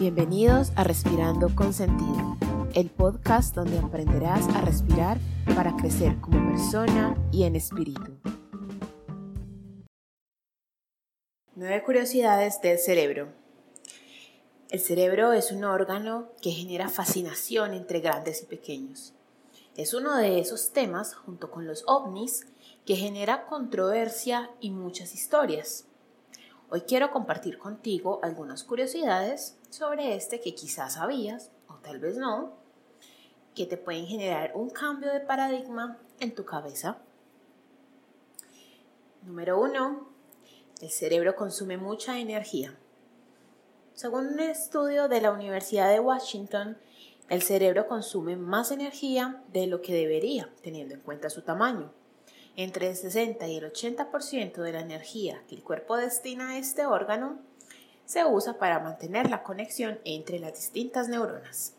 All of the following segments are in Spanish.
Bienvenidos a Respirando con Sentido, el podcast donde aprenderás a respirar para crecer como persona y en espíritu. Nueve curiosidades del cerebro. El cerebro es un órgano que genera fascinación entre grandes y pequeños. Es uno de esos temas, junto con los ovnis, que genera controversia y muchas historias. Hoy quiero compartir contigo algunas curiosidades sobre este que quizás sabías o tal vez no, que te pueden generar un cambio de paradigma en tu cabeza. Número 1. El cerebro consume mucha energía. Según un estudio de la Universidad de Washington, el cerebro consume más energía de lo que debería, teniendo en cuenta su tamaño. Entre el 60 y el 80% de la energía que el cuerpo destina a este órgano se usa para mantener la conexión entre las distintas neuronas.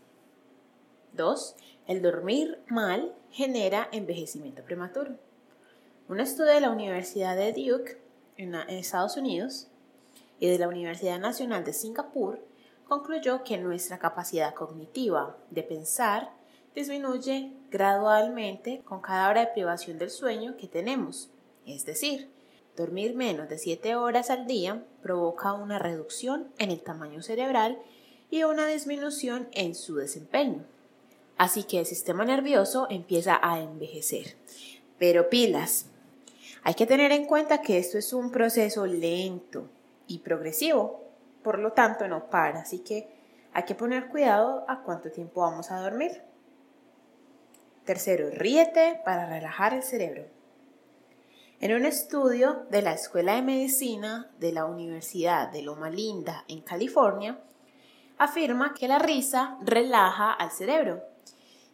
2. El dormir mal genera envejecimiento prematuro. Un estudio de la Universidad de Duke en Estados Unidos y de la Universidad Nacional de Singapur concluyó que nuestra capacidad cognitiva de pensar disminuye gradualmente con cada hora de privación del sueño que tenemos. Es decir, dormir menos de 7 horas al día provoca una reducción en el tamaño cerebral y una disminución en su desempeño. Así que el sistema nervioso empieza a envejecer. Pero pilas, hay que tener en cuenta que esto es un proceso lento y progresivo, por lo tanto no para, así que hay que poner cuidado a cuánto tiempo vamos a dormir. Tercero, ríete para relajar el cerebro. En un estudio de la Escuela de Medicina de la Universidad de Loma Linda en California, afirma que la risa relaja al cerebro.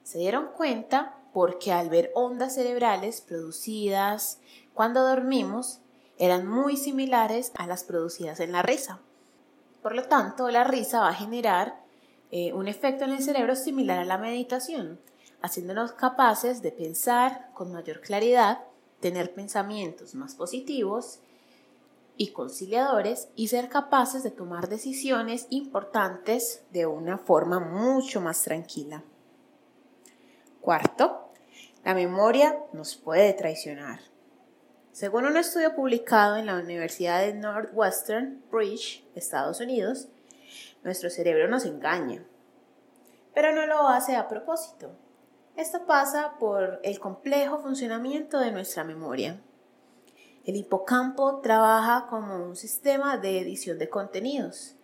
Se dieron cuenta porque al ver ondas cerebrales producidas cuando dormimos eran muy similares a las producidas en la risa. Por lo tanto, la risa va a generar eh, un efecto en el cerebro similar a la meditación haciéndonos capaces de pensar con mayor claridad, tener pensamientos más positivos y conciliadores y ser capaces de tomar decisiones importantes de una forma mucho más tranquila. Cuarto, la memoria nos puede traicionar. Según un estudio publicado en la Universidad de Northwestern Bridge, Estados Unidos, nuestro cerebro nos engaña, pero no lo hace a propósito. Esto pasa por el complejo funcionamiento de nuestra memoria. El hipocampo trabaja como un sistema de edición de contenidos,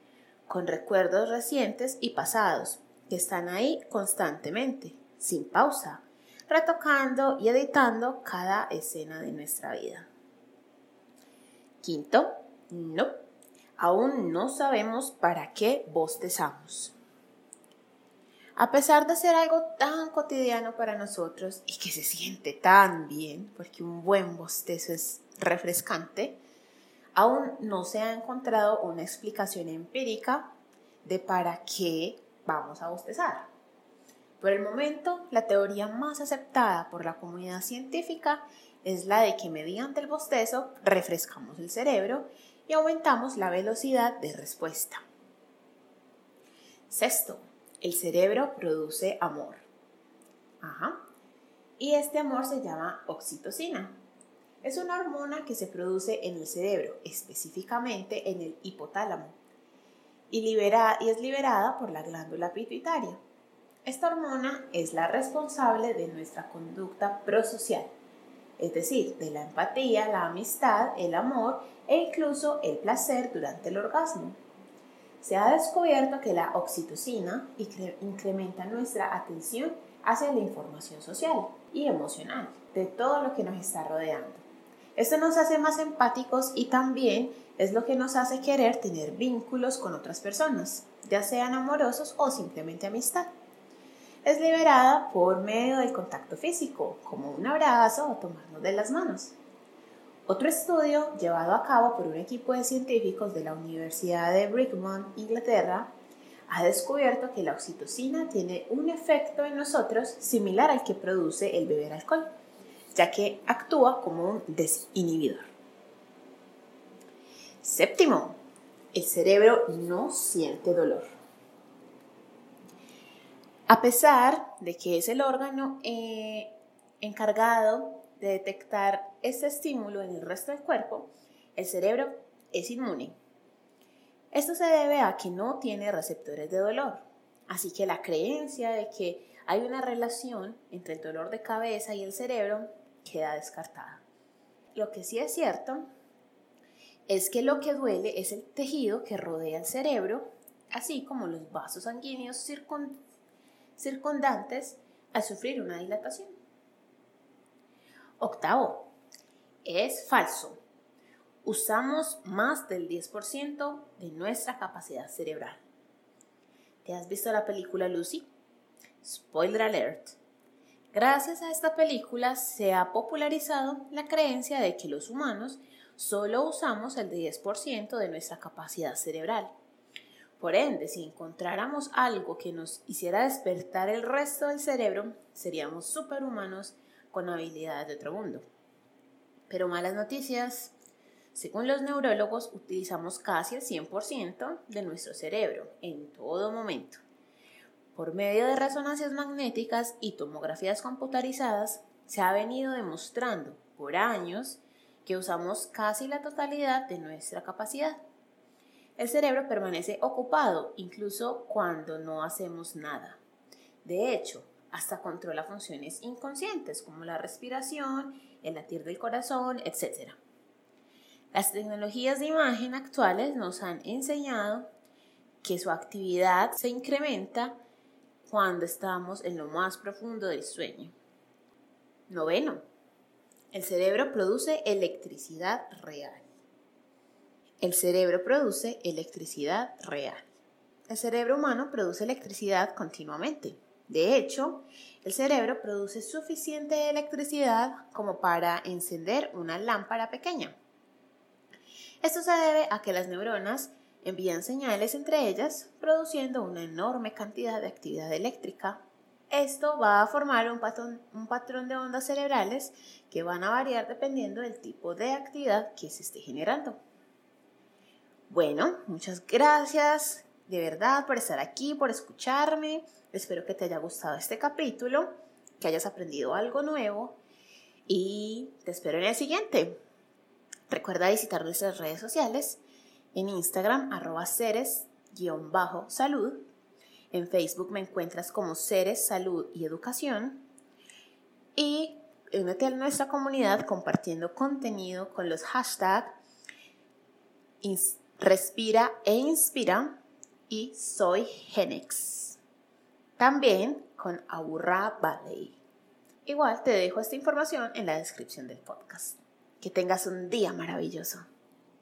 con recuerdos recientes y pasados, que están ahí constantemente, sin pausa, retocando y editando cada escena de nuestra vida. Quinto, no, aún no sabemos para qué bostezamos. A pesar de ser algo tan cotidiano para nosotros y que se siente tan bien, porque un buen bostezo es refrescante, aún no se ha encontrado una explicación empírica de para qué vamos a bostezar. Por el momento, la teoría más aceptada por la comunidad científica es la de que mediante el bostezo refrescamos el cerebro y aumentamos la velocidad de respuesta. Sexto, el cerebro produce amor. Y este amor se llama oxitocina. Es una hormona que se produce en el cerebro, específicamente en el hipotálamo, y es liberada por la glándula pituitaria. Esta hormona es la responsable de nuestra conducta prosocial, es decir, de la empatía, la amistad, el amor e incluso el placer durante el orgasmo se ha descubierto que la oxitocina incrementa nuestra atención hacia la información social y emocional de todo lo que nos está rodeando. Esto nos hace más empáticos y también es lo que nos hace querer tener vínculos con otras personas, ya sean amorosos o simplemente amistad. Es liberada por medio del contacto físico, como un abrazo o tomarnos de las manos. Otro estudio llevado a cabo por un equipo de científicos de la Universidad de Brigham, Inglaterra, ha descubierto que la oxitocina tiene un efecto en nosotros similar al que produce el beber alcohol, ya que actúa como un desinhibidor. Séptimo, el cerebro no siente dolor. A pesar de que es el órgano eh, encargado de detectar este estímulo en el resto del cuerpo, el cerebro es inmune. Esto se debe a que no tiene receptores de dolor. Así que la creencia de que hay una relación entre el dolor de cabeza y el cerebro queda descartada. Lo que sí es cierto es que lo que duele es el tejido que rodea el cerebro, así como los vasos sanguíneos circundantes al sufrir una dilatación. Octavo, es falso. Usamos más del 10% de nuestra capacidad cerebral. ¿Te has visto la película Lucy? Spoiler alert. Gracias a esta película se ha popularizado la creencia de que los humanos solo usamos el 10% de nuestra capacidad cerebral. Por ende, si encontráramos algo que nos hiciera despertar el resto del cerebro, seríamos superhumanos con habilidades de otro mundo. Pero malas noticias. Según los neurólogos, utilizamos casi el 100% de nuestro cerebro en todo momento. Por medio de resonancias magnéticas y tomografías computarizadas, se ha venido demostrando por años que usamos casi la totalidad de nuestra capacidad. El cerebro permanece ocupado incluso cuando no hacemos nada. De hecho, hasta controla funciones inconscientes como la respiración, el latir del corazón, etc. Las tecnologías de imagen actuales nos han enseñado que su actividad se incrementa cuando estamos en lo más profundo del sueño. Noveno, el cerebro produce electricidad real. El cerebro produce electricidad real. El cerebro humano produce electricidad continuamente. De hecho, el cerebro produce suficiente electricidad como para encender una lámpara pequeña. Esto se debe a que las neuronas envían señales entre ellas, produciendo una enorme cantidad de actividad eléctrica. Esto va a formar un patrón, de ondas cerebrales que van a variar dependiendo del tipo de actividad que se esté generando. Bueno, muchas gracias de verdad por estar aquí, por escucharme. Espero que te haya gustado este capítulo, que hayas aprendido algo nuevo y te espero en el siguiente. Recuerda visitar nuestras redes sociales en Instagram, arroba seres-salud. En Facebook me encuentras como Seres, Salud y Educación. Y únete a nuestra comunidad compartiendo contenido con los hashtags Respira e Inspira y Soy Genex. También con Aburra Valley. Igual te dejo esta información en la descripción del podcast. Que tengas un día maravilloso.